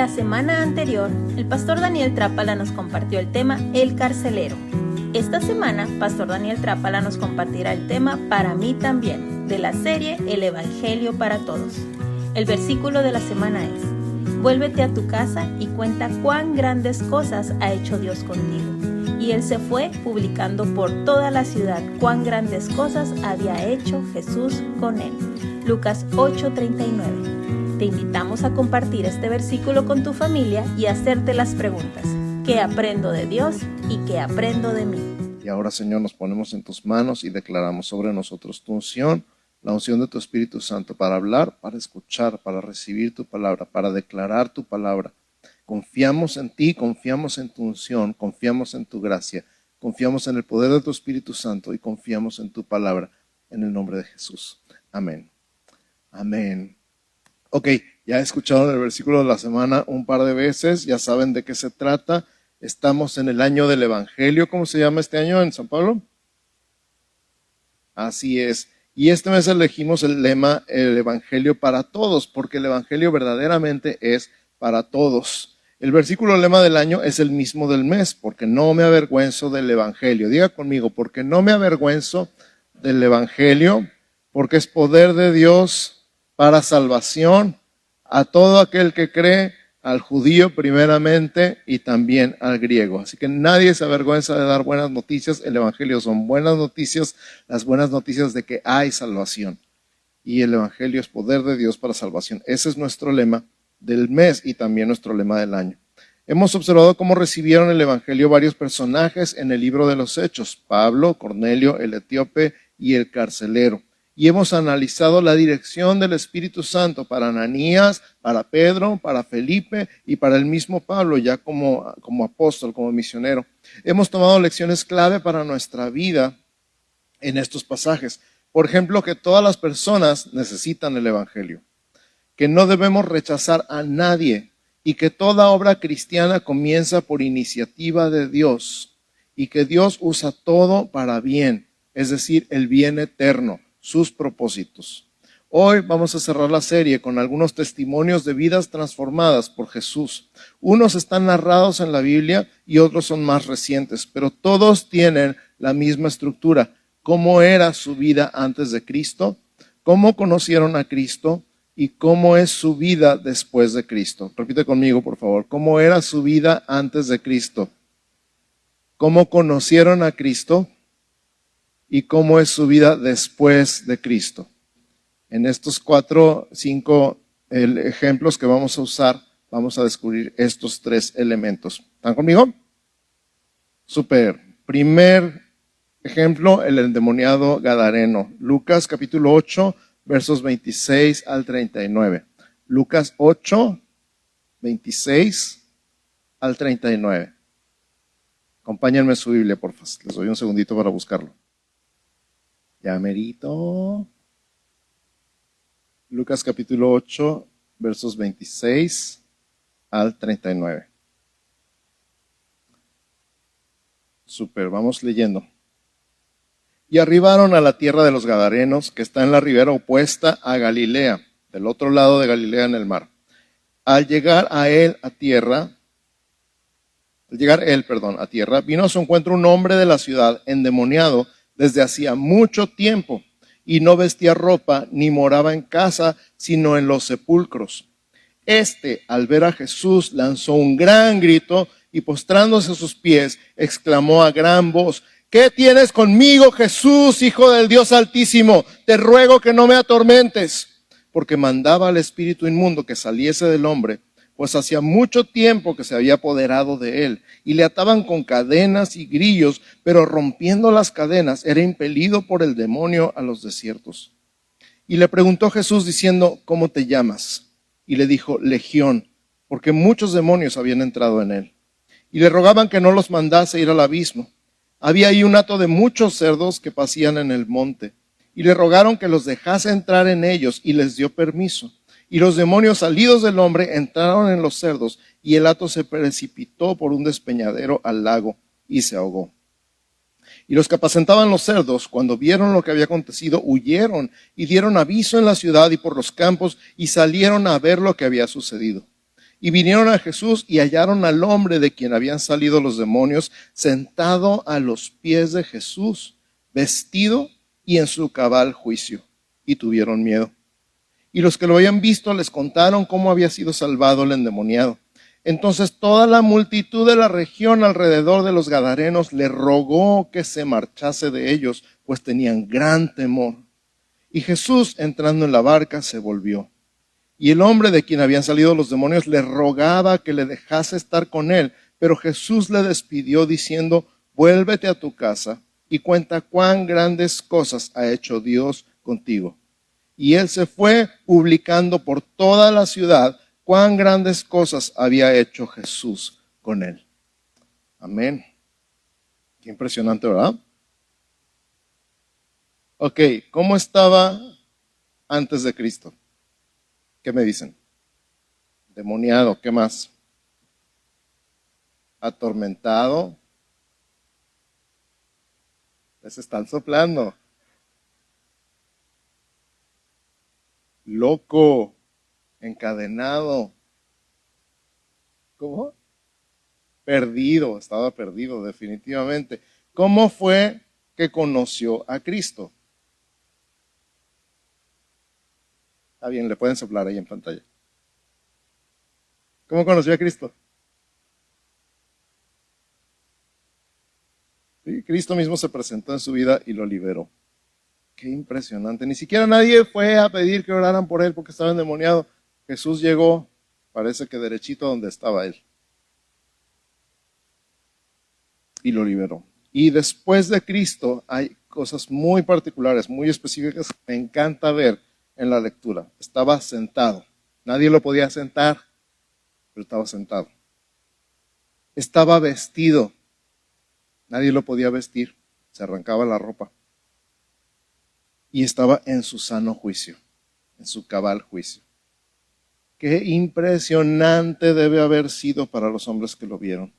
La semana anterior, el pastor Daniel Trápala nos compartió el tema El carcelero. Esta semana, pastor Daniel Trápala nos compartirá el tema Para mí también, de la serie El Evangelio para Todos. El versículo de la semana es, Vuélvete a tu casa y cuenta cuán grandes cosas ha hecho Dios contigo. Y él se fue publicando por toda la ciudad cuán grandes cosas había hecho Jesús con él. Lucas 8:39. Te invitamos a compartir este versículo con tu familia y hacerte las preguntas. ¿Qué aprendo de Dios y qué aprendo de mí? Y ahora, Señor, nos ponemos en tus manos y declaramos sobre nosotros tu unción, la unción de tu Espíritu Santo, para hablar, para escuchar, para recibir tu palabra, para declarar tu palabra. Confiamos en ti, confiamos en tu unción, confiamos en tu gracia, confiamos en el poder de tu Espíritu Santo y confiamos en tu palabra, en el nombre de Jesús. Amén. Amén. Ok, ya escucharon el versículo de la semana un par de veces, ya saben de qué se trata. Estamos en el año del Evangelio. ¿Cómo se llama este año en San Pablo? Así es. Y este mes elegimos el lema el Evangelio para todos, porque el Evangelio verdaderamente es para todos. El versículo lema del año es el mismo del mes, porque no me avergüenzo del Evangelio. Diga conmigo, porque no me avergüenzo del Evangelio, porque es poder de Dios para salvación a todo aquel que cree, al judío primeramente y también al griego. Así que nadie se avergüenza de dar buenas noticias. El Evangelio son buenas noticias, las buenas noticias de que hay salvación. Y el Evangelio es poder de Dios para salvación. Ese es nuestro lema del mes y también nuestro lema del año. Hemos observado cómo recibieron el Evangelio varios personajes en el libro de los Hechos, Pablo, Cornelio, el etíope y el carcelero y hemos analizado la dirección del Espíritu Santo para Ananías, para Pedro, para Felipe y para el mismo Pablo, ya como, como apóstol, como misionero. Hemos tomado lecciones clave para nuestra vida en estos pasajes. Por ejemplo, que todas las personas necesitan el Evangelio, que no debemos rechazar a nadie y que toda obra cristiana comienza por iniciativa de Dios y que Dios usa todo para bien, es decir, el bien eterno sus propósitos. Hoy vamos a cerrar la serie con algunos testimonios de vidas transformadas por Jesús. Unos están narrados en la Biblia y otros son más recientes, pero todos tienen la misma estructura. ¿Cómo era su vida antes de Cristo? ¿Cómo conocieron a Cristo? ¿Y cómo es su vida después de Cristo? Repite conmigo, por favor. ¿Cómo era su vida antes de Cristo? ¿Cómo conocieron a Cristo? Y cómo es su vida después de Cristo. En estos cuatro, cinco ejemplos que vamos a usar, vamos a descubrir estos tres elementos. ¿Están conmigo? Super. Primer ejemplo, el endemoniado Gadareno. Lucas capítulo 8, versos 26 al 39. Lucas 8, 26 al 39. Acompáñenme su Biblia, por favor. Les doy un segundito para buscarlo. Ya merito. Lucas capítulo 8, versos 26 al 39. Super, vamos leyendo. Y arribaron a la tierra de los Gadarenos, que está en la ribera opuesta a Galilea, del otro lado de Galilea en el mar. Al llegar a él a tierra, al llegar él, perdón, a tierra, vino a su encuentro un hombre de la ciudad endemoniado desde hacía mucho tiempo y no vestía ropa ni moraba en casa, sino en los sepulcros. Este, al ver a Jesús, lanzó un gran grito y postrándose a sus pies, exclamó a gran voz, ¿qué tienes conmigo, Jesús, Hijo del Dios Altísimo? Te ruego que no me atormentes, porque mandaba al espíritu inmundo que saliese del hombre pues hacía mucho tiempo que se había apoderado de él, y le ataban con cadenas y grillos, pero rompiendo las cadenas era impelido por el demonio a los desiertos. Y le preguntó Jesús diciendo, ¿cómo te llamas? Y le dijo, Legión, porque muchos demonios habían entrado en él. Y le rogaban que no los mandase ir al abismo. Había ahí un hato de muchos cerdos que pasían en el monte, y le rogaron que los dejase entrar en ellos, y les dio permiso. Y los demonios salidos del hombre entraron en los cerdos, y el hato se precipitó por un despeñadero al lago y se ahogó. Y los que apacentaban los cerdos, cuando vieron lo que había acontecido, huyeron y dieron aviso en la ciudad y por los campos y salieron a ver lo que había sucedido. Y vinieron a Jesús y hallaron al hombre de quien habían salido los demonios sentado a los pies de Jesús, vestido y en su cabal juicio. Y tuvieron miedo. Y los que lo habían visto les contaron cómo había sido salvado el endemoniado. Entonces toda la multitud de la región alrededor de los Gadarenos le rogó que se marchase de ellos, pues tenían gran temor. Y Jesús, entrando en la barca, se volvió. Y el hombre de quien habían salido los demonios le rogaba que le dejase estar con él, pero Jesús le despidió diciendo, vuélvete a tu casa y cuenta cuán grandes cosas ha hecho Dios contigo. Y él se fue publicando por toda la ciudad cuán grandes cosas había hecho Jesús con él. Amén. Qué impresionante, ¿verdad? Ok, ¿cómo estaba antes de Cristo? ¿Qué me dicen? Demoniado, ¿qué más? Atormentado. Les están soplando. Loco, encadenado. ¿Cómo? Perdido, estaba perdido definitivamente. ¿Cómo fue que conoció a Cristo? Está bien, le pueden soplar ahí en pantalla. ¿Cómo conoció a Cristo? Cristo mismo se presentó en su vida y lo liberó. Qué impresionante. Ni siquiera nadie fue a pedir que oraran por él porque estaba endemoniado. Jesús llegó, parece que derechito donde estaba él. Y lo liberó. Y después de Cristo hay cosas muy particulares, muy específicas que me encanta ver en la lectura. Estaba sentado. Nadie lo podía sentar, pero estaba sentado. Estaba vestido. Nadie lo podía vestir. Se arrancaba la ropa. Y estaba en su sano juicio, en su cabal juicio. Qué impresionante debe haber sido para los hombres que lo vieron.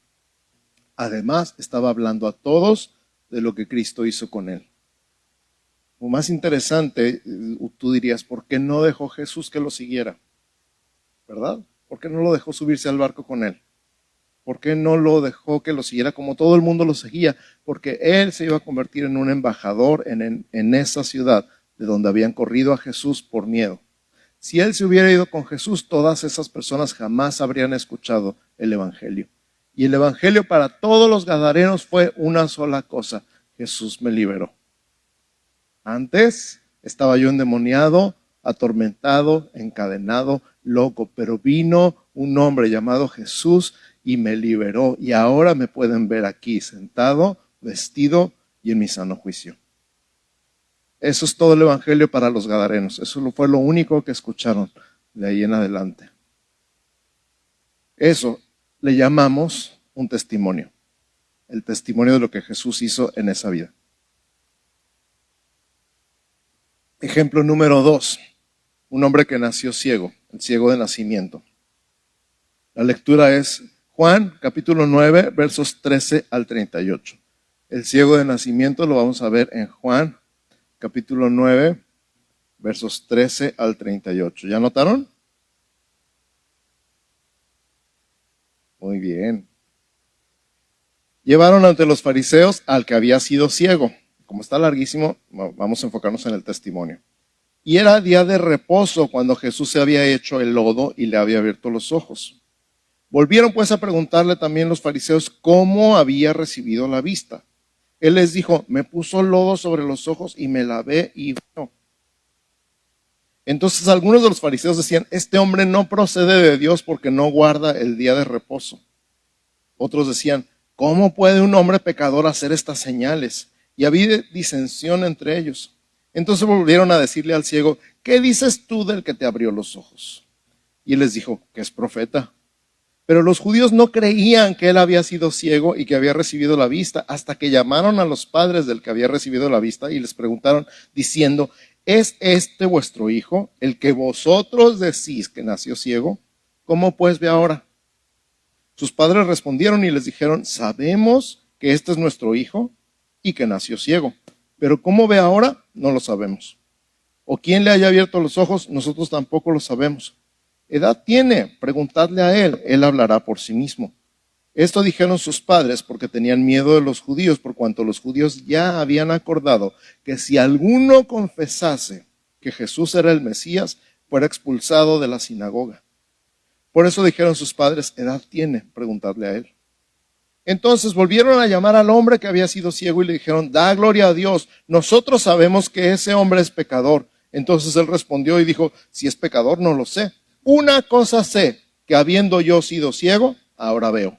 Además, estaba hablando a todos de lo que Cristo hizo con él más interesante, eh, tú dirías, ¿por qué no dejó Jesús que lo siguiera? ¿Verdad? ¿Por qué no lo dejó subirse al barco con él? ¿Por qué no lo dejó que lo siguiera como todo el mundo lo seguía? Porque él se iba a convertir en un embajador en, esa ciudad de donde habían corrido a Jesús por miedo. Si él se hubiera ido con Jesús, todas esas personas jamás habrían escuchado el Evangelio. Y el Evangelio para todos los gadarenos fue una sola cosa. Jesús me liberó. Antes estaba yo endemoniado, atormentado, encadenado, loco, pero vino un hombre llamado Jesús y me liberó. Y ahora me pueden ver aquí sentado, vestido y en mi sano juicio. Eso es todo el Evangelio para los Gadarenos. Eso fue lo único que escucharon de ahí en adelante. Eso le llamamos un testimonio. El testimonio de lo que Jesús hizo en esa vida. Ejemplo número dos, un hombre que nació ciego, el ciego de nacimiento. La lectura es Juan capítulo 9 versos 13 al 38. El ciego de nacimiento lo vamos a ver en Juan capítulo 9 versos 13 al 38. ¿Ya notaron? Muy bien. Llevaron ante los fariseos al que había sido ciego como está larguísimo, vamos a enfocarnos en el testimonio. Y era día de reposo cuando Jesús se había hecho el lodo y le había abierto los ojos. Volvieron pues a preguntarle también los fariseos cómo había recibido la vista. Él les dijo, me puso lodo sobre los ojos y me lavé y vino. Entonces algunos de los fariseos decían, este hombre no procede de Dios porque no guarda el día de reposo. Otros decían, ¿cómo puede un hombre pecador hacer estas señales? y había disensión entre ellos. Entonces volvieron a decirle al ciego, ¿qué dices tú del que te abrió los ojos? Y él les dijo, que es profeta. Pero los judíos no creían que él había sido ciego y que había recibido la vista, hasta que llamaron a los padres del que había recibido la vista y les preguntaron, diciendo, ¿es este vuestro hijo, el que vosotros decís que nació ciego? ¿Cómo pues ve ahora? Sus padres respondieron y les dijeron, sabemos que este es nuestro hijo y que nació ciego. Pero cómo ve ahora, no lo sabemos. O quién le haya abierto los ojos, nosotros tampoco lo sabemos. Edad tiene? Preguntadle a él, él hablará por sí mismo. Esto dijeron sus padres porque tenían miedo de los judíos, por cuanto los judíos ya habían acordado que si alguno confesase que Jesús era el Mesías, fuera expulsado de la sinagoga. Por eso dijeron sus padres, edad tiene, preguntadle a él. Entonces volvieron a llamar al hombre que había sido ciego y le dijeron, da gloria a Dios, nosotros sabemos que ese hombre es pecador. Entonces él respondió y dijo, si es pecador no lo sé. Una cosa sé, que habiendo yo sido ciego, ahora veo.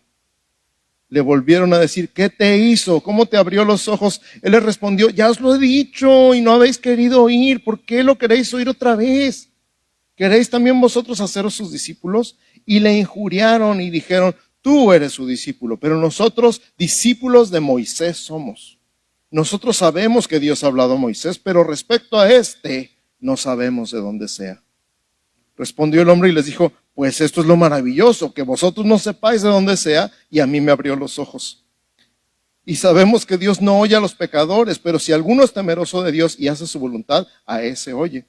Le volvieron a decir, ¿qué te hizo? ¿Cómo te abrió los ojos? Él les respondió, ya os lo he dicho y no habéis querido oír. ¿Por qué lo queréis oír otra vez? ¿Queréis también vosotros haceros sus discípulos? Y le injuriaron y dijeron, tú eres su discípulo, pero nosotros discípulos de Moisés somos. Nosotros sabemos que Dios ha hablado a Moisés, pero respecto a este, no sabemos de dónde sea. Respondió el hombre y les dijo, pues esto es lo maravilloso, que vosotros no sepáis de dónde sea, y a mí me abrió los ojos. Y sabemos que Dios no oye a los pecadores, pero si alguno es temeroso de Dios y hace su voluntad, a ese oye.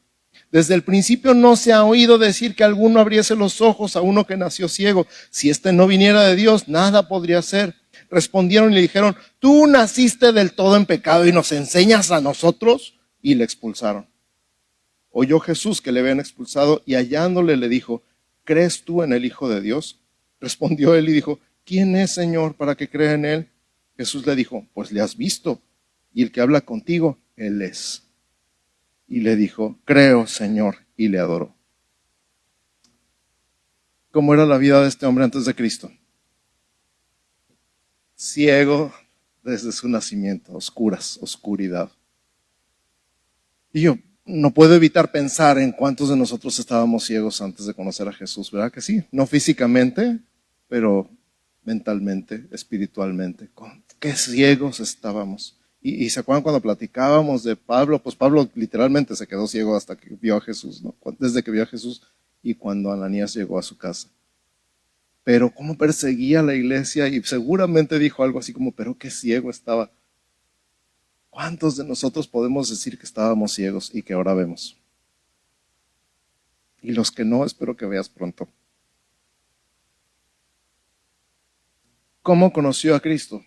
Desde el principio no se ha oído decir que alguno abriese los ojos a uno que nació ciego. Si éste no viniera de Dios, nada podría ser. Respondieron y le dijeron, tú naciste del todo en pecado y nos enseñas a nosotros. Y le expulsaron. Oyó Jesús que le habían expulsado y hallándole le dijo, ¿crees tú en el Hijo de Dios? Respondió él y dijo, ¿quién es Señor para que crea en él? Jesús le dijo, pues le has visto y el que habla contigo, él es y le dijo, creo, Señor, y le adoró. ¿Cómo era la vida de este hombre antes de Cristo? Ciego desde su nacimiento, oscuras, oscuridad. Y yo no puedo evitar pensar en cuántos de nosotros estábamos ciegos antes de conocer a Jesús, ¿verdad que sí? No físicamente, pero mentalmente, espiritualmente. Qué ciegos estábamos. Y, se acuerdan cuando platicábamos de Pablo, pues Pablo literalmente se quedó ciego hasta que vio a Jesús, ¿no? Desde que vio a Jesús y cuando Ananías llegó a su casa. Pero cómo perseguía a la iglesia y seguramente dijo algo así como, pero qué ciego estaba. ¿Cuántos de nosotros podemos decir que estábamos ciegos y que ahora vemos? Y los que no, espero que veas pronto. ¿Cómo conoció a Cristo?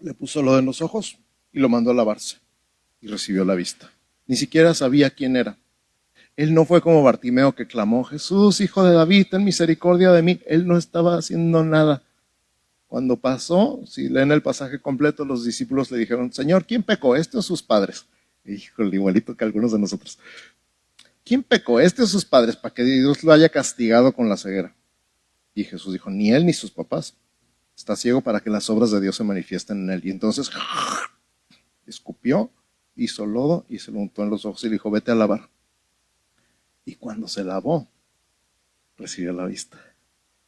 le puso lo en los ojos y lo mandó a lavarse y recibió la vista. Ni siquiera sabía quién era. Él no fue como Bartimeo que clamó, Jesús, hijo de David, ten misericordia de mí. Él no estaba haciendo nada. Cuando pasó, si leen el pasaje completo, los discípulos le dijeron, Señor, ¿quién pecó? ¿Este o sus padres? Híjole, igualito que algunos de nosotros. ¿Quién pecó? ¿Este o sus padres? Para que Dios lo haya castigado con la ceguera. Y Jesús dijo, ni él ni sus papás. Está ciego para que las obras de Dios se manifiesten en él. Y entonces escupió, hizo lodo y se lo untó en los ojos y le dijo, vete a lavar. Y cuando se lavó, recibió la vista.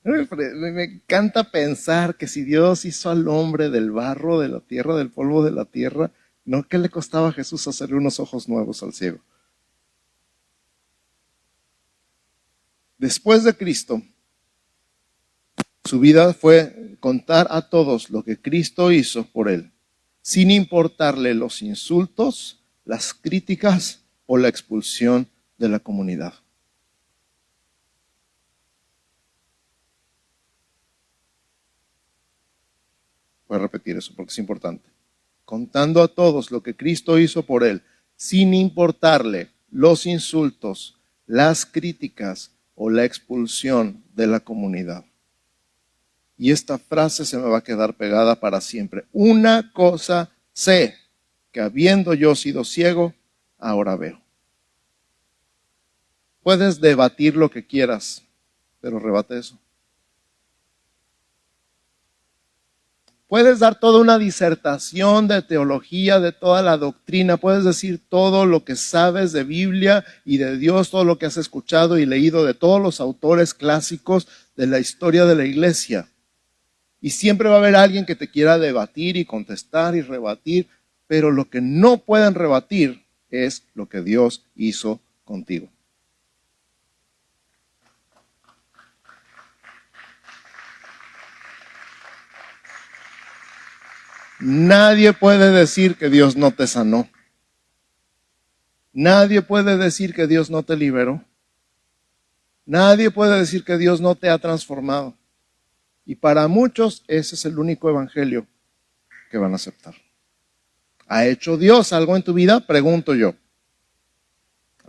Me encanta pensar que si Dios hizo al hombre del barro, de la tierra, del polvo de la tierra, ¿no? ¿Qué le costaba a Jesús hacerle unos ojos nuevos al ciego? Después de Cristo, su vida fue contar a todos lo que Cristo hizo por él, sin importarle los insultos, las críticas o la expulsión de la comunidad. Voy a repetir eso porque es importante. Contando a todos lo que Cristo hizo por él, sin importarle los insultos, las críticas o la expulsión de la comunidad. Y esta frase se me va a quedar pegada para siempre. Una cosa sé, que habiendo yo sido ciego, ahora veo. Puedes debatir lo que quieras, pero rebate eso. Puedes dar toda una disertación de teología, de toda la doctrina, puedes decir todo lo que sabes de Biblia y de Dios, todo lo que has escuchado y leído de todos los autores clásicos de la historia de la iglesia. Y siempre va a haber alguien que te quiera debatir y contestar y rebatir, pero lo que no pueden rebatir es lo que Dios hizo contigo. Nadie puede decir que Dios no te sanó. Nadie puede decir que Dios no te liberó. Nadie puede decir que Dios no te ha transformado. Y para muchos ese es el único evangelio que van a aceptar. ¿Ha hecho Dios algo en tu vida? Pregunto yo.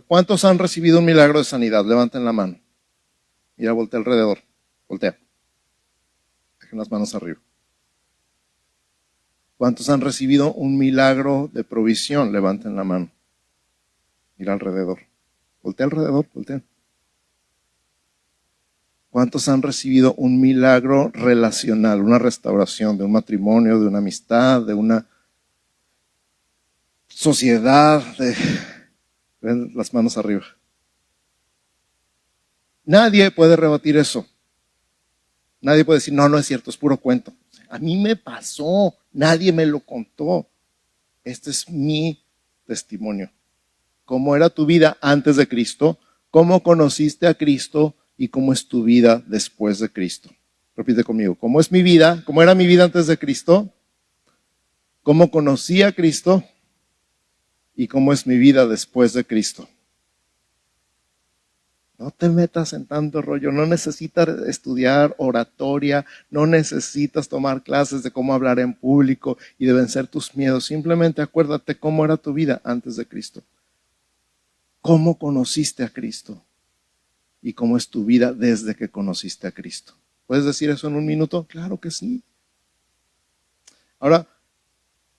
¿Cuántos han recibido un milagro de sanidad? Levanten la mano. Mira, voltea alrededor. Voltea. Dejen las manos arriba. ¿Cuántos han recibido un milagro de provisión? Levanten la mano. Mira alrededor. Voltea alrededor, voltea. ¿Cuántos han recibido un milagro relacional, una restauración de un matrimonio, de una amistad, de una sociedad? De... Ven las manos arriba. Nadie puede rebatir eso. Nadie puede decir, no, no es cierto, es puro cuento. A mí me pasó, nadie me lo contó. Este es mi testimonio cómo era tu vida antes de Cristo, cómo conociste a Cristo y cómo es tu vida después de Cristo. Repite conmigo, ¿cómo es mi vida? ¿Cómo era mi vida antes de Cristo? ¿Cómo conocí a Cristo? ¿Y cómo es mi vida después de Cristo? No te metas en tanto rollo, no necesitas estudiar oratoria, no necesitas tomar clases de cómo hablar en público y de vencer tus miedos. Simplemente acuérdate cómo era tu vida antes de Cristo cómo conociste a Cristo y cómo es tu vida desde que conociste a Cristo. ¿Puedes decir eso en un minuto? Claro que sí. Ahora,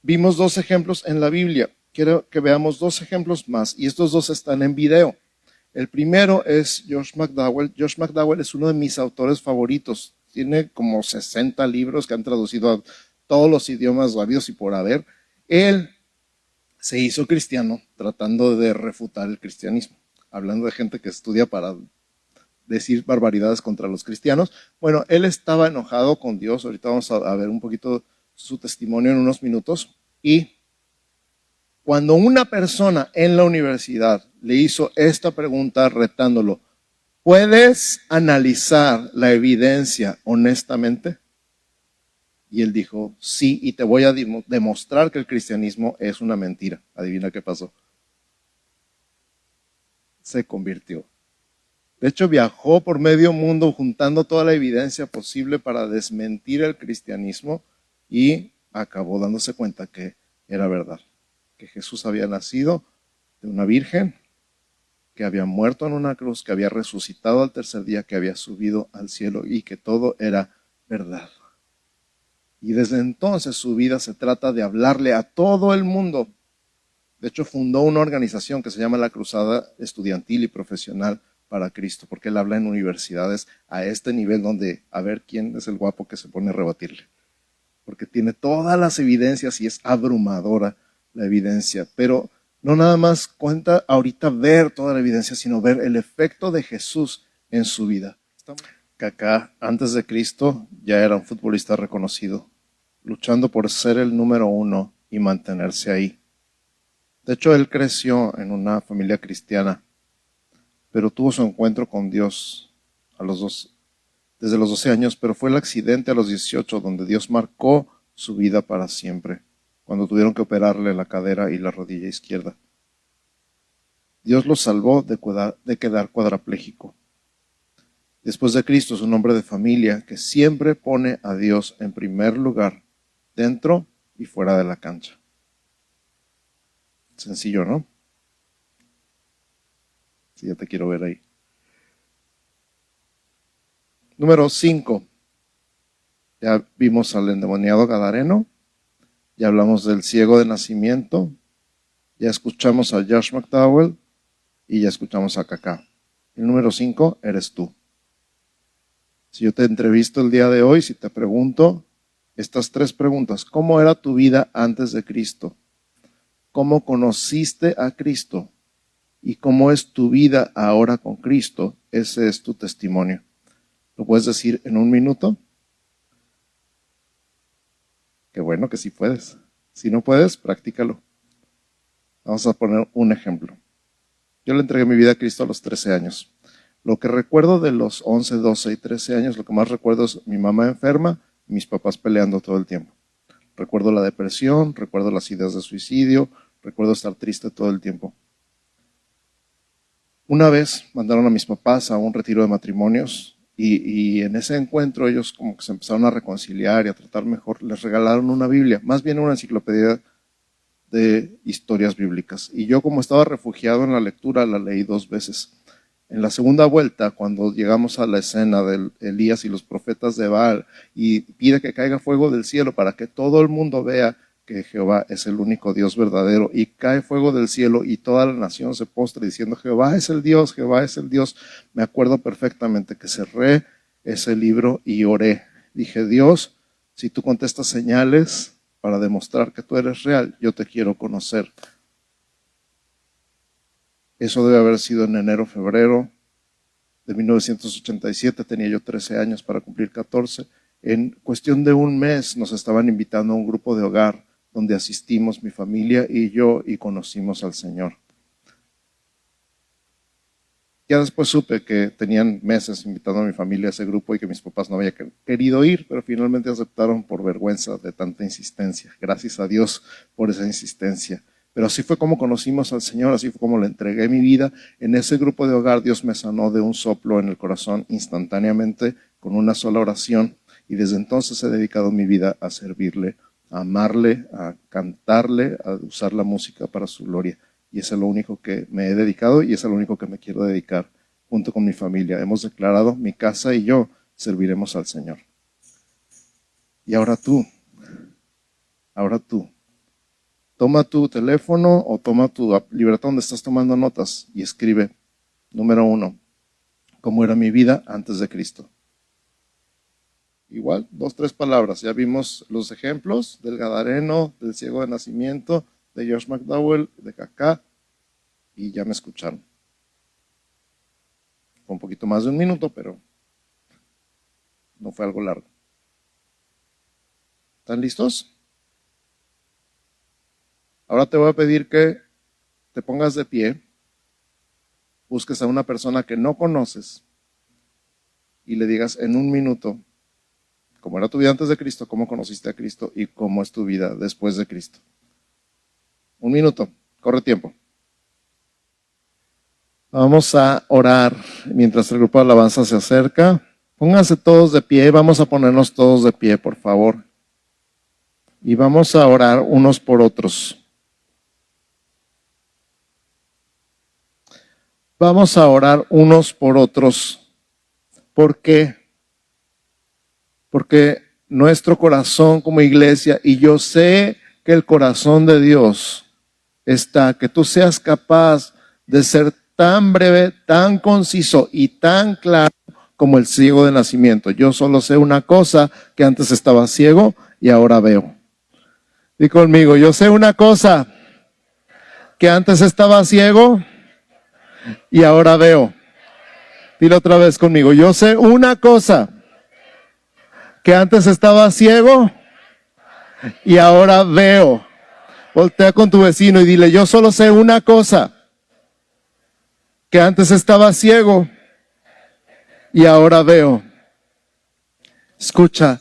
vimos dos ejemplos en la Biblia. Quiero que veamos dos ejemplos más y estos dos están en video. El primero es Josh McDowell. Josh McDowell es uno de mis autores favoritos. Tiene como 60 libros que han traducido a todos los idiomas habidos y por haber. Él se hizo cristiano tratando de refutar el cristianismo, hablando de gente que estudia para decir barbaridades contra los cristianos. Bueno, él estaba enojado con Dios, ahorita vamos a, ver un poquito su testimonio en unos minutos, y cuando una persona en la universidad le hizo esta pregunta retándolo, ¿puedes analizar la evidencia honestamente? Y él dijo, sí, y te voy a demostrar que el cristianismo es una mentira. Adivina qué pasó. Se convirtió. De hecho, viajó por medio mundo juntando toda la evidencia posible para desmentir el cristianismo y acabó dándose cuenta que era verdad, que Jesús había nacido de una virgen, que había muerto en una cruz, que había resucitado al tercer día, que había subido al cielo y que todo era verdad. Y desde entonces su vida se trata de hablarle a todo el mundo. De hecho, fundó una organización que se llama la Cruzada Estudiantil y Profesional para Cristo, porque él habla en universidades a este nivel donde a ver quién es el guapo que se pone a rebatirle. Porque tiene todas las evidencias y es abrumadora la evidencia. Pero no nada más cuenta ahorita ver toda la evidencia, sino ver el efecto de Jesús en su vida. Que acá, antes de Cristo, ya era un futbolista reconocido luchando por ser el número uno y mantenerse ahí. De hecho, él creció en una familia cristiana, pero tuvo su encuentro con Dios a los dos, desde los 12 años, pero fue el accidente a los 18 donde Dios marcó su vida para siempre, cuando tuvieron que operarle la cadera y la rodilla izquierda. Dios lo salvó de, de quedar cuadrapléjico. Después de Cristo es un hombre de familia que siempre pone a Dios en primer lugar dentro y fuera de la cancha. Sencillo, ¿no? Sí, ya te quiero ver ahí. Número 5. Ya vimos al endemoniado Gadareno. Ya hablamos del ciego de nacimiento. Ya escuchamos a Josh McDowell. Y ya escuchamos a Kaká. El número 5 eres tú. Si yo te entrevisto el día de hoy, si te pregunto, estas tres preguntas. ¿Cómo era tu vida antes de Cristo? ¿Cómo conociste a Cristo? ¿Y cómo es tu vida ahora con Cristo? Ese es tu testimonio. ¿Lo puedes decir en un minuto? Qué bueno que sí puedes. Si no puedes, practícalo. Vamos a poner un ejemplo. Yo le entregué mi vida a Cristo a los 13 años. Lo que recuerdo de los 11, 12 y 13 años, lo que más recuerdo es mi mamá enferma, mis papás peleando todo el tiempo. Recuerdo la depresión, recuerdo las ideas de suicidio, recuerdo estar triste todo el tiempo. Una vez mandaron a mis papás a un retiro de matrimonios y, en ese encuentro ellos como que se empezaron a reconciliar y a tratar mejor. Les regalaron una Biblia, más bien una enciclopedia de historias bíblicas. Y yo como estaba refugiado en la lectura, la leí dos veces. En la segunda vuelta, cuando llegamos a la escena de Elías y los profetas de Baal, y pide que caiga fuego del cielo para que todo el mundo vea que Jehová es el único Dios verdadero y cae fuego del cielo y toda la nación se postra diciendo Jehová es el Dios, Jehová es el Dios. Me acuerdo perfectamente que cerré ese libro y oré. Dije, Dios, si tú contestas señales para demostrar que tú eres real, yo te quiero conocer. Eso debe haber sido en enero, febrero de 1987, tenía yo 13 años para cumplir 14. En cuestión de un mes nos estaban invitando a un grupo de hogar donde asistimos mi familia y yo y conocimos al Señor. Ya después supe que tenían meses invitando a mi familia a ese grupo y que mis papás no habían querido ir, pero finalmente aceptaron por vergüenza de tanta insistencia. Gracias a Dios por esa insistencia. Pero así fue como conocimos al Señor, así fue como le entregué mi vida. En ese grupo de hogar Dios me sanó de un soplo en el corazón instantáneamente con una sola oración y desde entonces he dedicado mi vida a servirle a amarle, a cantarle, a usar la música para su gloria. Y eso es lo único que me he dedicado y es lo único que me quiero dedicar junto con mi familia. Hemos declarado, mi casa y yo serviremos al Señor. Y ahora tú, ahora tú, toma tu teléfono o toma tu libreta donde estás tomando notas y escribe, número uno, cómo era mi vida antes de Cristo. Igual, dos, tres palabras. Ya vimos los ejemplos del Gadareno, del ciego de nacimiento, de George McDowell, de Kaká, y ya me escucharon. Fue un poquito más de un minuto, pero no fue algo largo. ¿Están listos? Ahora te voy a pedir que te pongas de pie, busques a una persona que no conoces y le digas en un minuto cómo era tu vida antes de Cristo, cómo conociste a Cristo y cómo es tu vida después de Cristo. Un minuto, corre tiempo. Vamos a orar mientras el grupo de alabanza se acerca. Pónganse todos de pie, vamos a ponernos todos de pie, por favor. Y vamos a orar unos por otros. Vamos a orar unos por otros. ¿Por qué? Porque nuestro corazón como iglesia, y yo sé que el corazón de Dios está, que tú seas capaz de ser tan breve, tan conciso y tan claro como el ciego de nacimiento. Yo solo sé una cosa, que antes estaba ciego y ahora veo. Di conmigo, yo sé una cosa, que antes estaba ciego y ahora veo. Dile otra vez conmigo, yo sé una cosa que antes estaba ciego y ahora veo. Voltea con tu vecino y dile, yo solo sé una cosa, que antes estaba ciego y ahora veo. Escucha,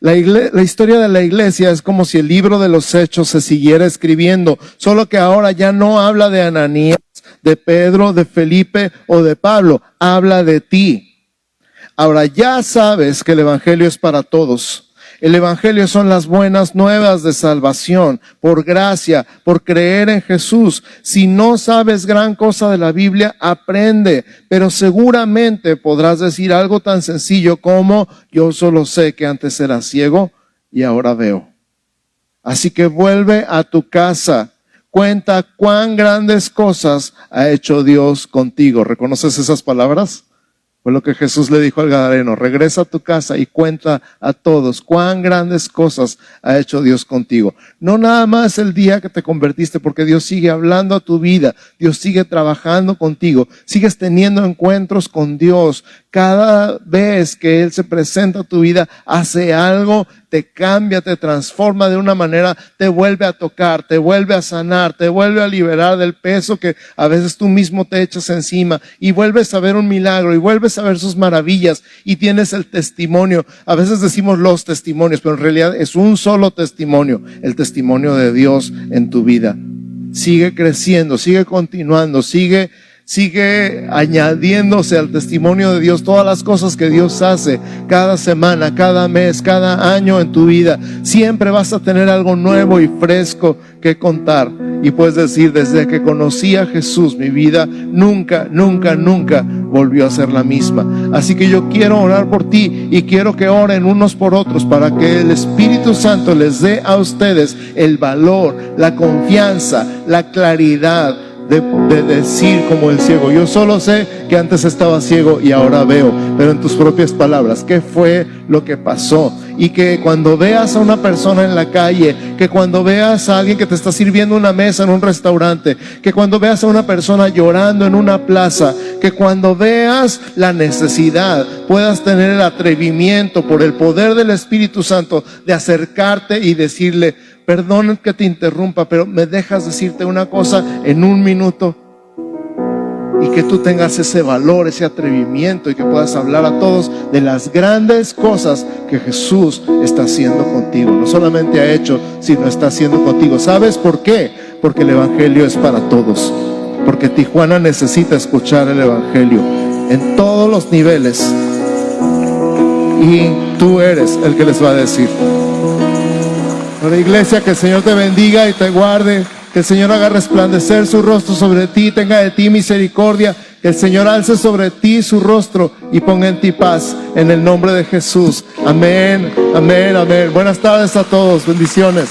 la, la, historia de la iglesia es como si el libro de los hechos se siguiera escribiendo, solo que ahora ya no habla de Ananías, de Pedro, de Felipe o de Pablo, habla de ti. Ahora ya sabes que el Evangelio es para todos. El Evangelio son las buenas nuevas de salvación, por gracia, por creer en Jesús. Si no sabes gran cosa de la Biblia, aprende, pero seguramente podrás decir algo tan sencillo como yo solo sé que antes era ciego y ahora veo. Así que vuelve a tu casa, cuenta cuán grandes cosas ha hecho Dios contigo. ¿Reconoces esas palabras? Fue lo que Jesús le dijo al Gadareno, regresa a tu casa y cuenta a todos cuán grandes cosas ha hecho Dios contigo. No nada más el día que te convertiste, porque Dios sigue hablando a tu vida, Dios sigue trabajando contigo, sigues teniendo encuentros con Dios. Cada vez que Él se presenta a tu vida, hace algo te cambia, te transforma de una manera, te vuelve a tocar, te vuelve a sanar, te vuelve a liberar del peso que a veces tú mismo te echas encima y vuelves a ver un milagro y vuelves a ver sus maravillas y tienes el testimonio. A veces decimos los testimonios, pero en realidad es un solo testimonio, el testimonio de Dios en tu vida. Sigue creciendo, sigue continuando, sigue Sigue añadiéndose al testimonio de Dios todas las cosas que Dios hace cada semana, cada mes, cada año en tu vida. Siempre vas a tener algo nuevo y fresco que contar. Y puedes decir, desde que conocí a Jesús, mi vida nunca, nunca, nunca volvió a ser la misma. Así que yo quiero orar por ti y quiero que oren unos por otros para que el Espíritu Santo les dé a ustedes el valor, la confianza, la claridad de, decir como el ciego, yo solo sé que antes estaba ciego y ahora veo, pero en tus propias palabras, ¿qué fue lo que pasó? Y que cuando veas a una persona en la calle, que cuando veas a alguien que te está sirviendo una mesa en un restaurante, que cuando veas a una persona llorando en una plaza, que cuando veas la necesidad puedas tener el atrevimiento por el poder del Espíritu Santo de acercarte y decirle, perdón que te interrumpa, pero me dejas decirte una cosa en un minuto y que tú tengas ese valor, ese atrevimiento y que puedas hablar a todos de las grandes cosas que Jesús está haciendo contigo. No solamente ha hecho, sino está haciendo contigo. ¿Sabes por qué? Porque el Evangelio es para todos. Porque Tijuana necesita escuchar el Evangelio en todos los niveles. Y tú eres el que les va a decir. La iglesia, que el Señor te bendiga y te guarde, que el Señor haga resplandecer su rostro sobre ti, tenga de ti misericordia, que el Señor alce sobre ti su rostro y ponga en ti paz, en el nombre de Jesús. Amén, amén, amén. Buenas tardes a todos, bendiciones.